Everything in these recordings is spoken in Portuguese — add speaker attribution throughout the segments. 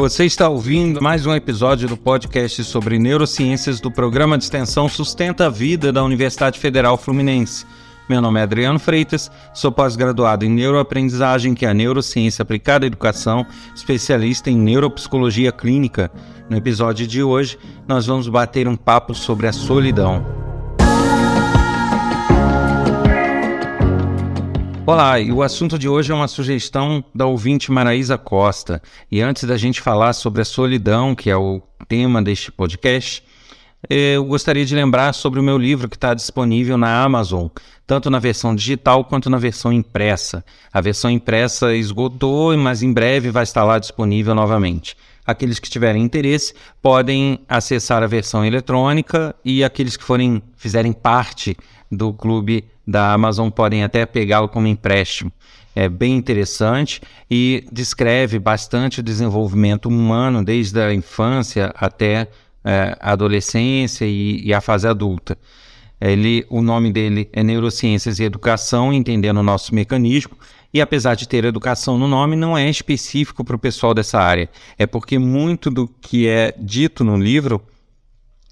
Speaker 1: Você está ouvindo mais um episódio do podcast sobre neurociências do programa de extensão Sustenta a Vida da Universidade Federal Fluminense. Meu nome é Adriano Freitas, sou pós-graduado em neuroaprendizagem, que é a neurociência aplicada à educação, especialista em neuropsicologia clínica. No episódio de hoje, nós vamos bater um papo sobre a solidão. Olá, e o assunto de hoje é uma sugestão da ouvinte Maraísa Costa. E antes da gente falar sobre a solidão, que é o tema deste podcast, eu gostaria de lembrar sobre o meu livro que está disponível na Amazon, tanto na versão digital quanto na versão impressa. A versão impressa esgotou, mas em breve vai estar lá disponível novamente. Aqueles que tiverem interesse podem acessar a versão eletrônica e aqueles que forem fizerem parte do clube da Amazon podem até pegá-lo como empréstimo. É bem interessante e descreve bastante o desenvolvimento humano desde a infância até é, a adolescência e, e, a fase adulta. Ele, o nome dele é Neurociências e Educação, entendendo o nosso mecanismo, e apesar de ter educação no nome, não é específico para o pessoal dessa área. É porque muito do que é dito no livro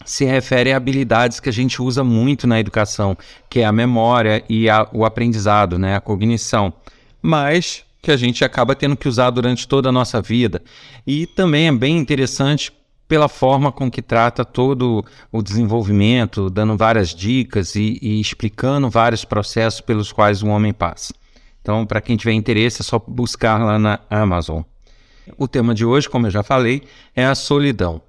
Speaker 1: se refere a habilidades que a gente usa muito na educação, que é a memória e a, o aprendizado, né, a cognição, mas que a gente acaba tendo que usar durante toda a nossa vida. E também é bem interessante pela forma com que trata todo o desenvolvimento, dando várias dicas e, e explicando vários processos pelos quais o homem passa. Então, para quem tiver interesse, é só buscar lá na Amazon. O tema de hoje, como eu já falei, é a solidão.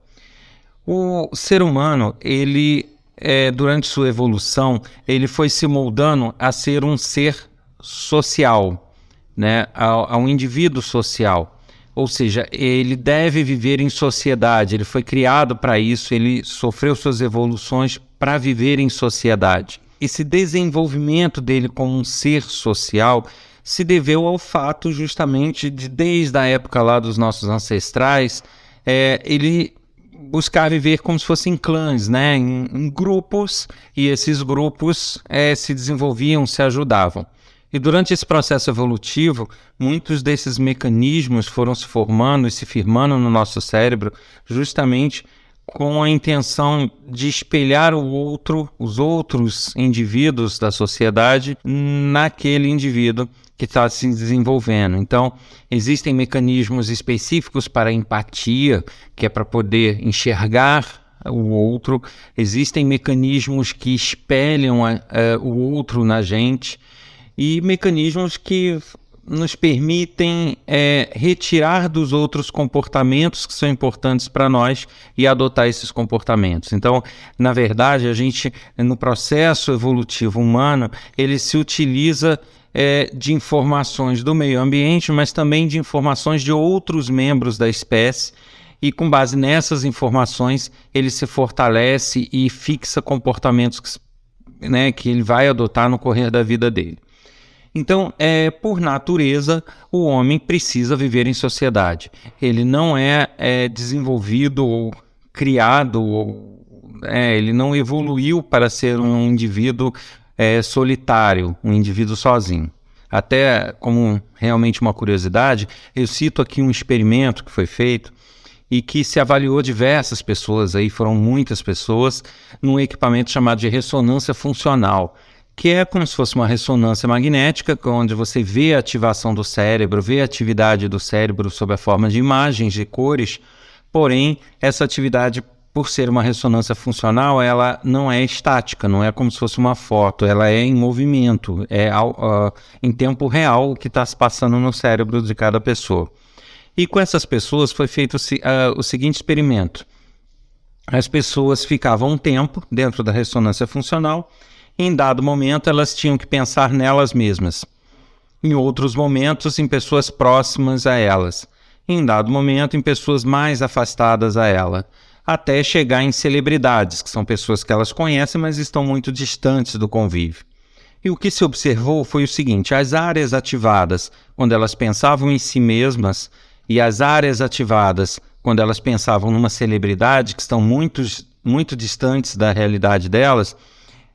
Speaker 1: O ser humano, ele, é, durante sua evolução, ele foi se moldando a ser um ser social, né? a, a um indivíduo social. Ou seja, ele deve viver em sociedade, ele foi criado para isso, ele sofreu suas evoluções para viver em sociedade. Esse desenvolvimento dele como um ser social se deveu ao fato justamente de, desde a época lá dos nossos ancestrais, é, ele buscar viver como se fossem clãs, né? Em, em grupos, e esses grupos é, se desenvolviam, se ajudavam. E durante esse processo evolutivo, muitos desses mecanismos foram se formando e se firmando no nosso cérebro justamente com a intenção de espelhar o outro, os outros indivíduos da sociedade naquele indivíduo que está se desenvolvendo. Então, existem mecanismos específicos para empatia, que é para poder enxergar o outro, existem mecanismos que espelham a, a, o outro na gente e mecanismos que nos permitem é, retirar dos outros comportamentos que são importantes para nós e adotar esses comportamentos. Então, na verdade, a gente, no processo evolutivo humano, ele se utiliza é, de informações do meio ambiente, mas também de informações de outros membros da espécie. E com base nessas informações, ele se fortalece e fixa comportamentos que, né, que ele vai adotar no correr da vida dele. Então, é, por natureza, o homem precisa viver em sociedade. Ele não é, é desenvolvido ou criado, ou, é, ele não evoluiu para ser um indivíduo é, solitário, um indivíduo sozinho. Até como realmente uma curiosidade, eu cito aqui um experimento que foi feito e que se avaliou diversas pessoas, aí foram muitas pessoas, num equipamento chamado de ressonância funcional, que é como se fosse uma ressonância magnética, onde você vê a ativação do cérebro, vê a atividade do cérebro sob a forma de imagens, de cores, porém, essa atividade por ser uma ressonância funcional, ela não é estática, não é como se fosse uma foto, ela é em movimento, é uh, em tempo real o que está se passando no cérebro de cada pessoa. E com essas pessoas foi feito uh, o seguinte experimento: as pessoas ficavam um tempo dentro da ressonância funcional, e em dado momento elas tinham que pensar nelas mesmas, em outros momentos em pessoas próximas a elas, e em dado momento em pessoas mais afastadas a ela até chegar em celebridades, que são pessoas que elas conhecem, mas estão muito distantes do convívio. E o que se observou foi o seguinte: as áreas ativadas quando elas pensavam em si mesmas e as áreas ativadas quando elas pensavam numa celebridade, que estão muito, muito distantes da realidade delas,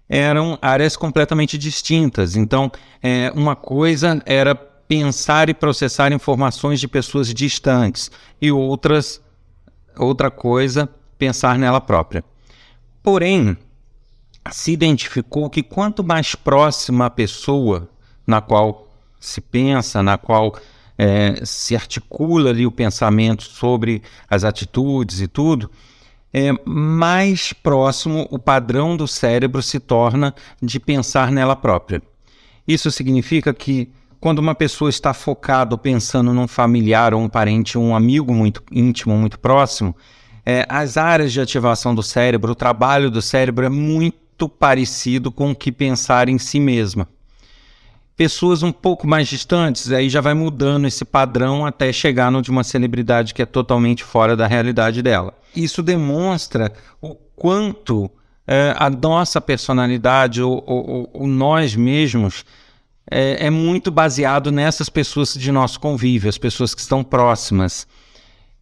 Speaker 1: eram áreas completamente distintas. Então, é, uma coisa era pensar e processar informações de pessoas distantes e outras outra coisa, pensar nela própria. Porém, se identificou que quanto mais próxima a pessoa na qual se pensa, na qual é, se articula ali o pensamento sobre as atitudes e tudo, é, mais próximo o padrão do cérebro se torna de pensar nela própria. Isso significa que quando uma pessoa está focada pensando num familiar ou um parente, um amigo muito íntimo, muito próximo, é, as áreas de ativação do cérebro, o trabalho do cérebro é muito parecido com o que pensar em si mesma. Pessoas um pouco mais distantes, aí já vai mudando esse padrão até chegar no de uma celebridade que é totalmente fora da realidade dela. Isso demonstra o quanto é, a nossa personalidade, ou, nós mesmos, é, é muito baseado nessas pessoas de nosso convívio, as pessoas que estão próximas.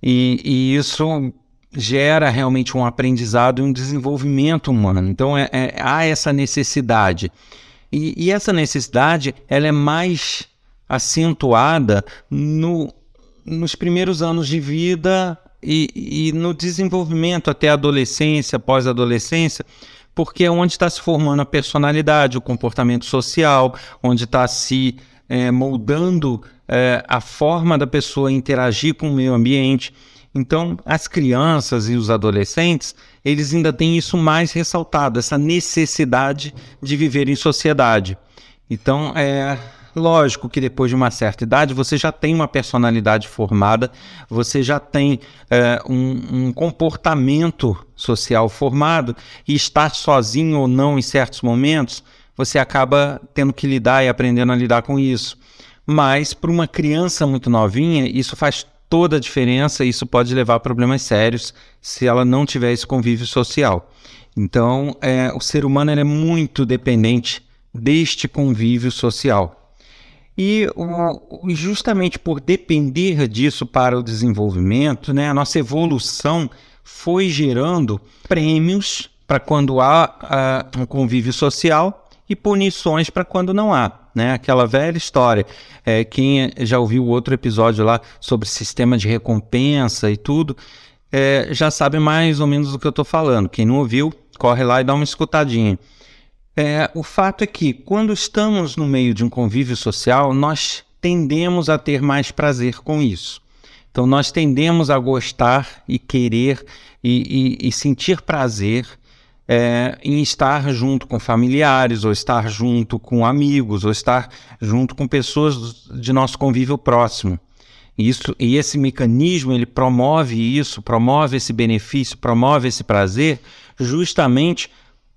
Speaker 1: E, e isso gera realmente um aprendizado e um desenvolvimento humano. Então é, é, há essa necessidade. E, e, essa necessidade ela é mais acentuada no, nos primeiros anos de vida e, e no desenvolvimento até a adolescência, pós-adolescência, porque é onde está se formando a personalidade, o comportamento social, onde está se é, moldando é, a forma da pessoa interagir com o meio ambiente. Então, as crianças e os adolescentes, eles ainda têm isso mais ressaltado, essa necessidade de viver em sociedade. Então, é, Lógico que depois de uma certa idade você já tem uma personalidade formada, você já tem é, um, um, comportamento social formado e estar sozinho ou não em certos momentos, você acaba tendo que lidar e aprendendo a lidar com isso. Mas para uma criança muito novinha, isso faz toda a diferença e isso pode levar a problemas sérios se ela não tiver esse convívio social. Então, é, o ser humano é muito dependente deste convívio social. E justamente por depender disso para o desenvolvimento, né, a nossa evolução foi gerando prêmios para quando há uh, um convívio social e punições para quando não há. Né? Aquela velha história. É, quem já ouviu outro episódio lá sobre sistema de recompensa e tudo, é, já sabe mais ou menos do que eu estou falando. Quem não ouviu, corre lá e dá uma escutadinha. É, o fato é que, quando estamos no meio de um convívio social, nós tendemos a ter mais prazer com isso. Então, nós tendemos a gostar e querer e, e, e sentir prazer é, em estar junto com familiares, ou estar junto com amigos, ou estar junto com pessoas de nosso convívio próximo. Isso, e esse mecanismo ele promove isso, promove esse benefício, promove esse prazer, justamente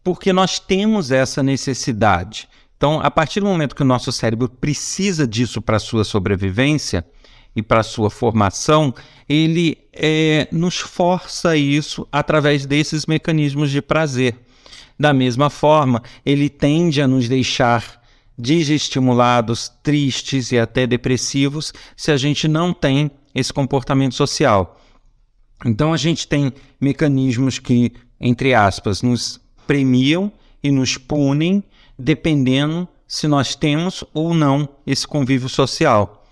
Speaker 1: porque nós temos essa necessidade. Então, a partir do momento que o nosso cérebro precisa disso para sua sobrevivência e para sua formação, ele é, nos força isso através desses mecanismos de prazer. Da mesma forma, ele tende a nos deixar desestimulados, tristes e até depressivos se a gente não tem esse comportamento social. Então, a gente tem mecanismos que, entre aspas, nos premiam e nos punem dependendo se nós temos ou não esse convívio social.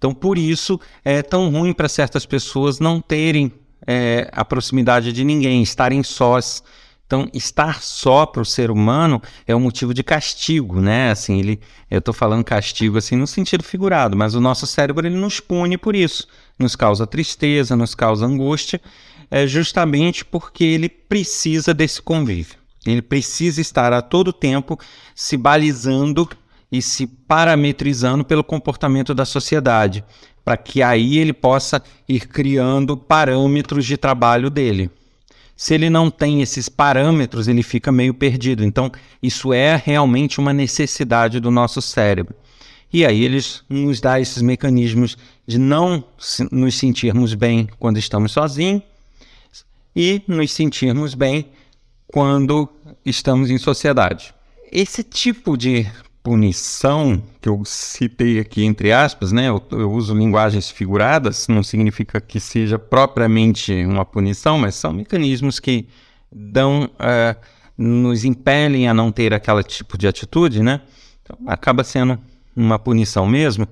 Speaker 1: Então, por isso, é tão ruim para certas pessoas não terem é, a proximidade de ninguém, estarem sós. Então, estar só para o ser humano é um motivo de castigo, né? Assim, ele, eu estou falando castigo assim no sentido figurado, mas o nosso cérebro ele nos pune por isso, nos causa tristeza, nos causa angústia, é justamente porque ele precisa desse convívio. Ele precisa estar a todo tempo se balizando e se parametrizando pelo comportamento da sociedade, para que aí ele possa ir criando parâmetros de trabalho dele. Se ele não tem esses parâmetros, ele fica meio perdido. Então, isso é realmente uma necessidade do nosso cérebro. E aí eles nos dá esses mecanismos de não nos sentirmos bem quando estamos sozinhos e nos sentirmos bem quando estamos em sociedade. Esse tipo de punição que eu citei aqui entre aspas, né? Eu, eu, uso linguagens figuradas, não significa que seja propriamente uma punição, mas são mecanismos que dão, uh, nos impelem a não ter aquele tipo de atitude, né? Então, acaba sendo uma punição mesmo.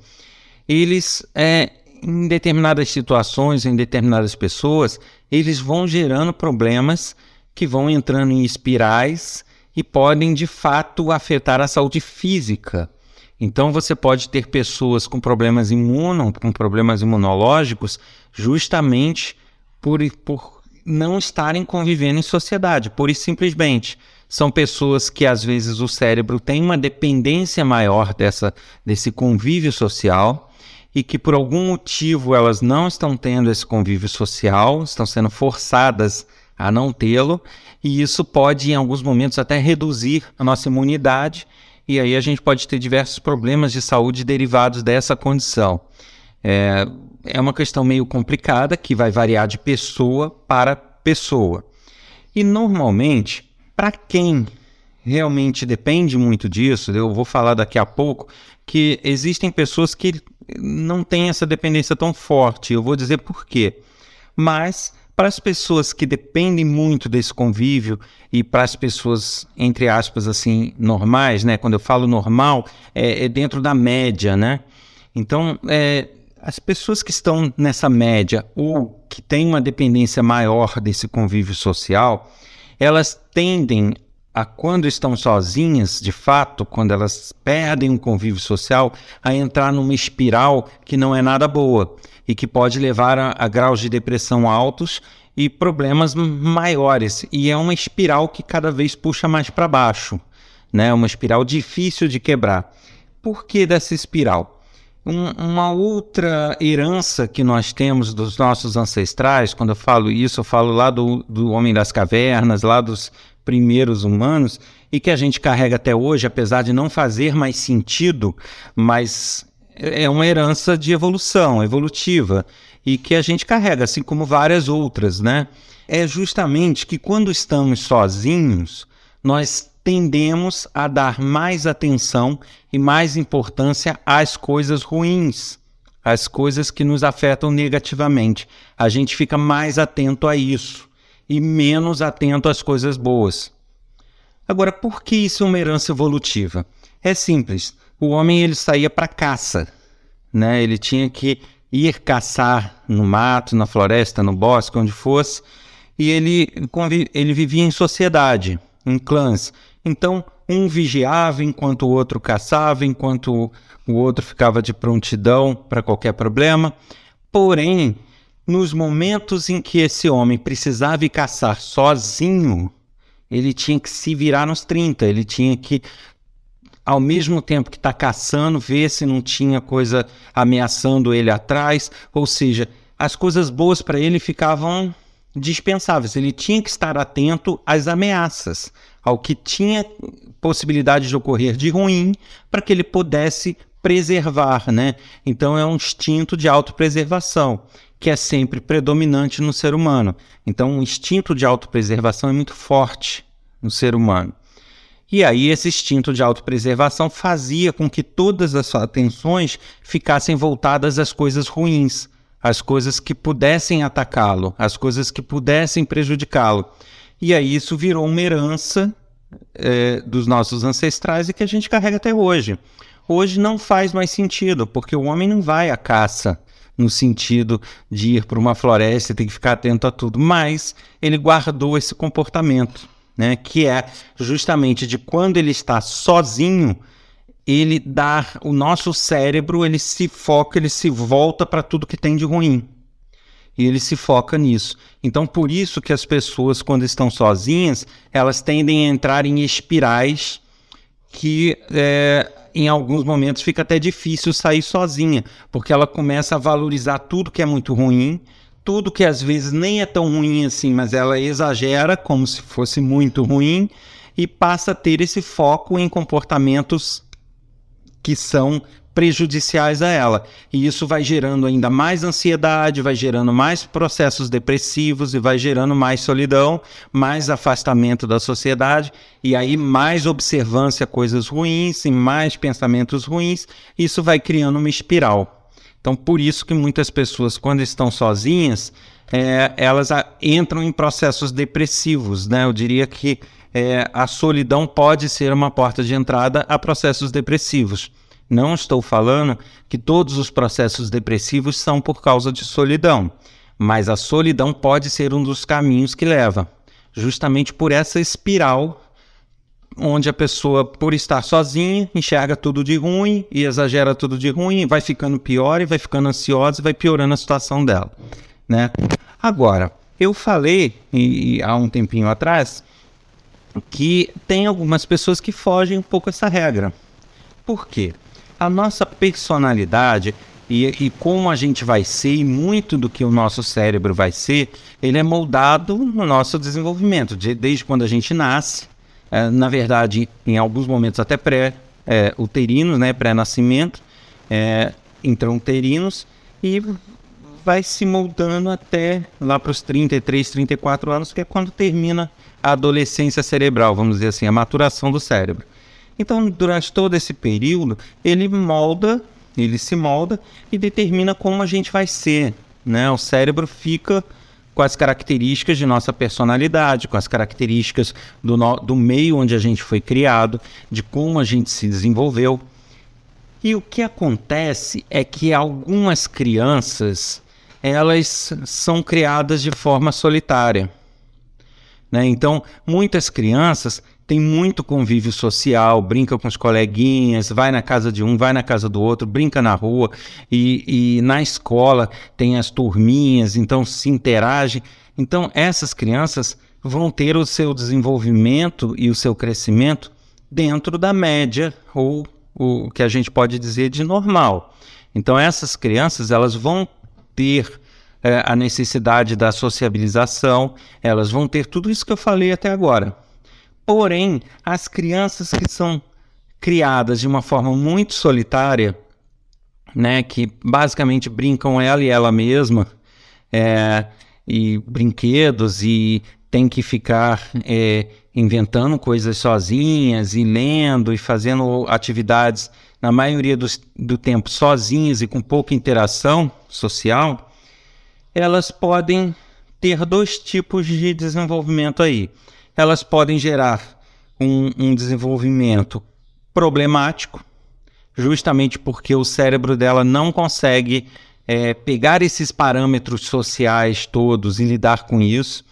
Speaker 1: eles, é, em determinadas situações, em determinadas pessoas, eles vão gerando problemas que vão entrando em espirais e podem de fato afetar a saúde física. Então você pode ter pessoas com problemas imuno, com problemas imunológicos, justamente por, por não estarem convivendo em sociedade, pura e simplesmente. São pessoas que às vezes o cérebro tem uma dependência maior dessa, desse convívio social e que por algum motivo elas não estão tendo esse convívio social, estão sendo forçadas a não tê-lo, e isso pode, em alguns momentos, até reduzir a nossa imunidade, e aí a gente pode ter diversos problemas de saúde derivados dessa condição. É, é uma questão meio complicada que vai variar de pessoa para pessoa. E normalmente, para quem realmente depende muito disso, eu vou falar daqui a pouco que existem pessoas que não têm essa dependência tão forte. Eu vou dizer por quê. Mas para as pessoas que dependem muito desse convívio e para as pessoas, entre aspas, assim, normais, né? Quando eu falo normal, é, é dentro da média, né? Então, é, as pessoas que estão nessa média ou que têm uma dependência maior desse convívio social, elas tendem a quando estão sozinhas, de fato, quando elas perdem um convívio social, a entrar numa espiral que não é nada boa e que pode levar a, a graus de depressão altos e problemas maiores. E é uma espiral que cada vez puxa mais para baixo, né? Uma espiral difícil de quebrar. Por que dessa espiral? Um, uma outra herança que nós temos dos nossos ancestrais, quando eu falo isso, eu falo lá do, do homem das cavernas, lá dos primeiros humanos, e que a gente carrega até hoje, apesar de não fazer mais sentido, mas é uma herança de evolução, evolutiva, e que a gente carrega, assim como várias outras, né? É justamente que quando estamos sozinhos, nós tendemos a dar mais atenção e mais importância às coisas ruins, às coisas que nos afetam negativamente. A gente fica mais atento a isso e menos atento às coisas boas. Agora, por que isso é uma herança evolutiva? É simples o homem ele saía para caça, né? Ele tinha que ir caçar no mato, na floresta, no bosque, onde fosse, e ele, ele vivia em sociedade, em clãs. Então, um vigiava enquanto o outro caçava, enquanto o outro ficava de prontidão para qualquer problema. Porém, nos momentos em que esse homem precisava ir caçar sozinho, ele tinha que se virar nos 30, ele tinha que ao mesmo tempo que está caçando, ver se não tinha coisa ameaçando ele atrás. Ou seja, as coisas boas para ele ficavam dispensáveis. Ele tinha que estar atento às ameaças, ao que tinha possibilidade de ocorrer de ruim, para que ele pudesse preservar, né? Então é um instinto de autopreservação que é sempre predominante no ser humano. Então o instinto de autopreservação é muito forte no ser humano. E aí esse instinto de autopreservação fazia com que todas as atenções ficassem voltadas às coisas ruins, às coisas que pudessem atacá-lo, às coisas que pudessem prejudicá-lo. E aí isso virou uma herança é, dos nossos ancestrais e que a gente carrega até hoje. Hoje não faz mais sentido, porque o homem não vai à caça no sentido de ir para uma floresta e ter que ficar atento a tudo, mas ele guardou esse comportamento né? Que é justamente de quando ele está sozinho, ele dá o nosso cérebro, ele se foca, ele se volta para tudo que tem de ruim. E ele se foca nisso. Então, por isso que as pessoas, quando estão sozinhas, elas tendem a entrar em espirais que é, em alguns momentos fica até difícil sair sozinha, porque ela começa a valorizar tudo que é muito ruim, tudo que às vezes nem é tão ruim assim, mas ela exagera como se fosse muito ruim e passa a ter esse foco em comportamentos que são prejudiciais a ela. E isso vai gerando ainda mais ansiedade, vai gerando mais processos depressivos e vai gerando mais solidão, mais afastamento da sociedade e aí mais observância a coisas ruins e mais pensamentos ruins. Isso vai criando uma espiral. Então, por isso que muitas pessoas, quando estão sozinhas, é, elas a, entram em processos depressivos, né? Eu diria que é, a solidão pode ser uma porta de entrada a processos depressivos. Não estou falando que todos os processos depressivos são por causa de solidão, mas a solidão pode ser um dos caminhos que leva, justamente por essa espiral onde a pessoa, por estar sozinha, enxerga tudo de ruim e exagera tudo de ruim, vai ficando pior e vai ficando ansiosa e vai piorando a situação dela, né? Agora, eu falei e, há um tempinho atrás que tem algumas pessoas que fogem um pouco essa regra. Por quê? A nossa personalidade e, e, como a gente vai ser e muito do que o nosso cérebro vai ser, ele é moldado no nosso desenvolvimento, de, desde quando a gente nasce, é, na verdade, em alguns momentos até pré-uterinos, é, né, pré-nascimento, é, intrauterinos, e vai se moldando até lá para os 33, 34 anos, que é quando termina a adolescência cerebral, vamos dizer assim, a maturação do cérebro. Então, durante todo esse período, ele molda, ele se molda e determina como a gente vai ser. Né? O cérebro fica com as características de nossa personalidade, com as características do, no, do meio onde a gente foi criado, de como a gente se desenvolveu. E o que acontece é que algumas crianças elas são criadas de forma solitária. Né? Então, muitas crianças têm muito convívio social, brinca com os coleguinhas, vai na casa de um, vai na casa do outro, brinca na rua e, e na escola tem as turminhas, então se interage. Então, essas crianças vão ter o seu desenvolvimento e o seu crescimento dentro da média ou o que a gente pode dizer de normal. Então essas crianças elas vão ter é, a necessidade da sociabilização, elas vão ter tudo isso que eu falei até agora. Porém, as crianças que são criadas de uma forma muito solitária, né, que basicamente brincam ela e ela mesma, é, e brinquedos, e tem que ficar é, inventando coisas sozinhas, e lendo, e fazendo atividades, na maioria dos, do tempo, sozinhas e com pouca interação social, elas podem ter dois tipos de desenvolvimento aí. Elas podem gerar um, um desenvolvimento problemático, justamente porque o cérebro dela não consegue é, pegar esses parâmetros sociais todos e lidar com isso,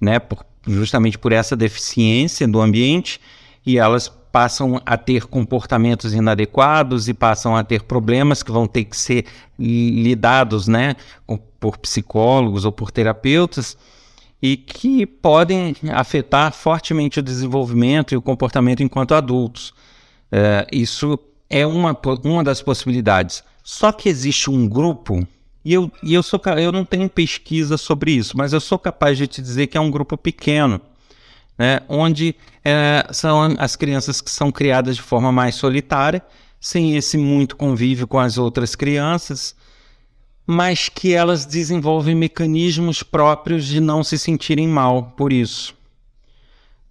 Speaker 1: né, por, justamente por essa deficiência do ambiente, e elas passam a ter comportamentos inadequados e passam a ter problemas que vão ter que ser lidados né, por psicólogos ou por terapeutas e que podem afetar fortemente o desenvolvimento e o comportamento enquanto adultos. É, isso é uma, uma das possibilidades. Só que existe um grupo, e, eu, e eu, sou, eu não tenho pesquisa sobre isso, mas eu sou capaz de te dizer que é um grupo pequeno né, onde é, são as crianças que são criadas de forma mais solitária, sem esse muito convívio com as outras crianças, mas que elas desenvolvem mecanismos próprios de não se sentirem mal por isso.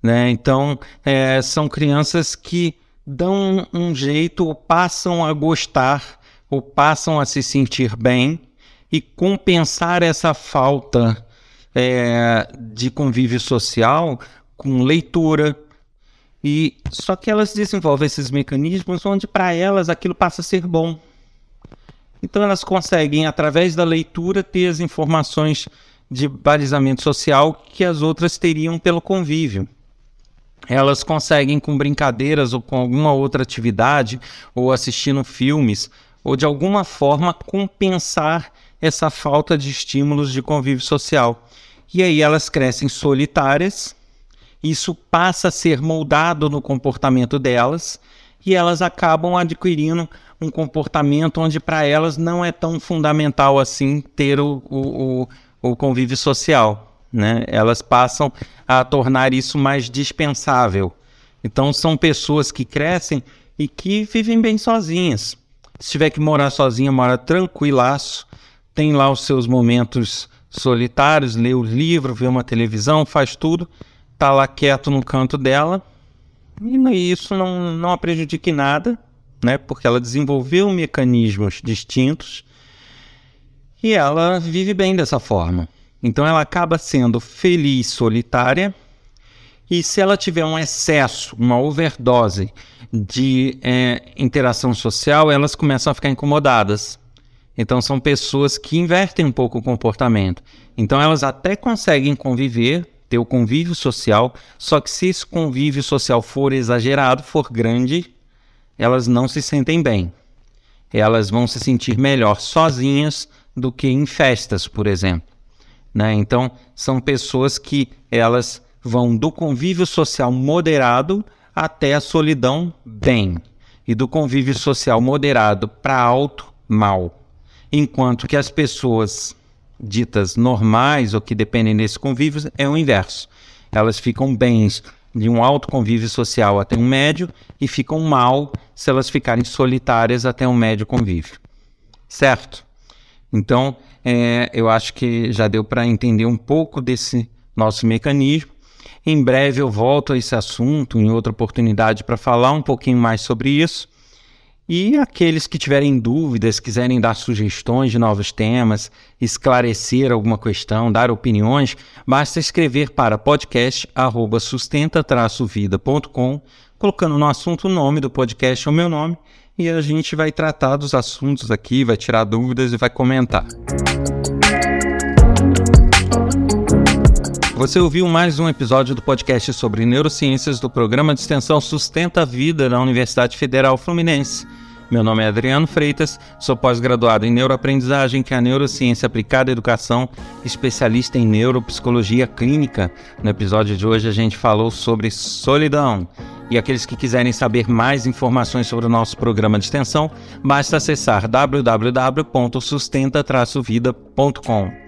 Speaker 1: Né? Então, é, são crianças que dão um jeito, ou passam a gostar, ou passam a se sentir bem, e compensar essa falta é, de convívio social com leitura. E só que elas desenvolvem esses mecanismos onde para elas aquilo passa a ser bom. Então elas conseguem através da leitura ter as informações de balizamento social que as outras teriam pelo convívio. Elas conseguem com brincadeiras ou com alguma outra atividade ou assistindo filmes ou de alguma forma compensar essa falta de estímulos de convívio social. E aí elas crescem solitárias isso passa a ser moldado no comportamento delas e elas acabam adquirindo um comportamento onde para elas não é tão fundamental assim ter o, o, o, convívio social. Né? Elas passam a tornar isso mais dispensável. Então são pessoas que crescem e que vivem bem sozinhas. Se tiver que morar sozinha, mora tranquilaço, tem lá os seus momentos solitários, lê o livro, vê uma televisão, faz tudo tá lá quieto no canto dela e isso não, não a prejudica em nada, né? Porque ela desenvolveu mecanismos distintos e ela vive bem dessa forma. Então ela acaba sendo feliz solitária e se ela tiver um excesso, uma overdose de é, interação social, elas começam a ficar incomodadas. Então, são pessoas que invertem um pouco o comportamento. Então, elas até conseguem conviver, ter o convívio social, só que se esse convívio social for exagerado, for grande, elas não se sentem bem. Elas vão se sentir melhor sozinhas do que em festas, por exemplo. Né? Então, são pessoas que elas vão do convívio social moderado até a solidão bem, e do convívio social moderado para alto mal. Enquanto que as pessoas ditas normais ou que dependem desse convívio é o inverso. Elas ficam bens de um alto convívio social até um médio e ficam mal se elas ficarem solitárias até um médio convívio. Certo? Então, é, eu acho que já deu para entender um pouco desse nosso mecanismo. Em breve eu volto a esse assunto em outra oportunidade para falar um pouquinho mais sobre isso. E aqueles que tiverem dúvidas, quiserem dar sugestões de novos temas, esclarecer alguma questão, dar opiniões, basta escrever para podcast@sustenta-vida.com, colocando no assunto o nome do podcast ou meu nome, e a gente vai tratar dos assuntos aqui, vai tirar dúvidas e vai comentar. Você ouviu mais um episódio do podcast sobre neurociências do programa de extensão Sustenta a Vida da Universidade Federal Fluminense. Meu nome é Adriano Freitas, sou pós-graduado em neuroaprendizagem, que é a neurociência aplicada à educação, especialista em neuropsicologia clínica. No episódio de hoje a gente falou sobre solidão. E aqueles que quiserem saber mais informações sobre o nosso programa de extensão, basta acessar www.sustenta-vida.com.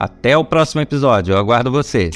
Speaker 1: Até o próximo episódio, eu aguardo você.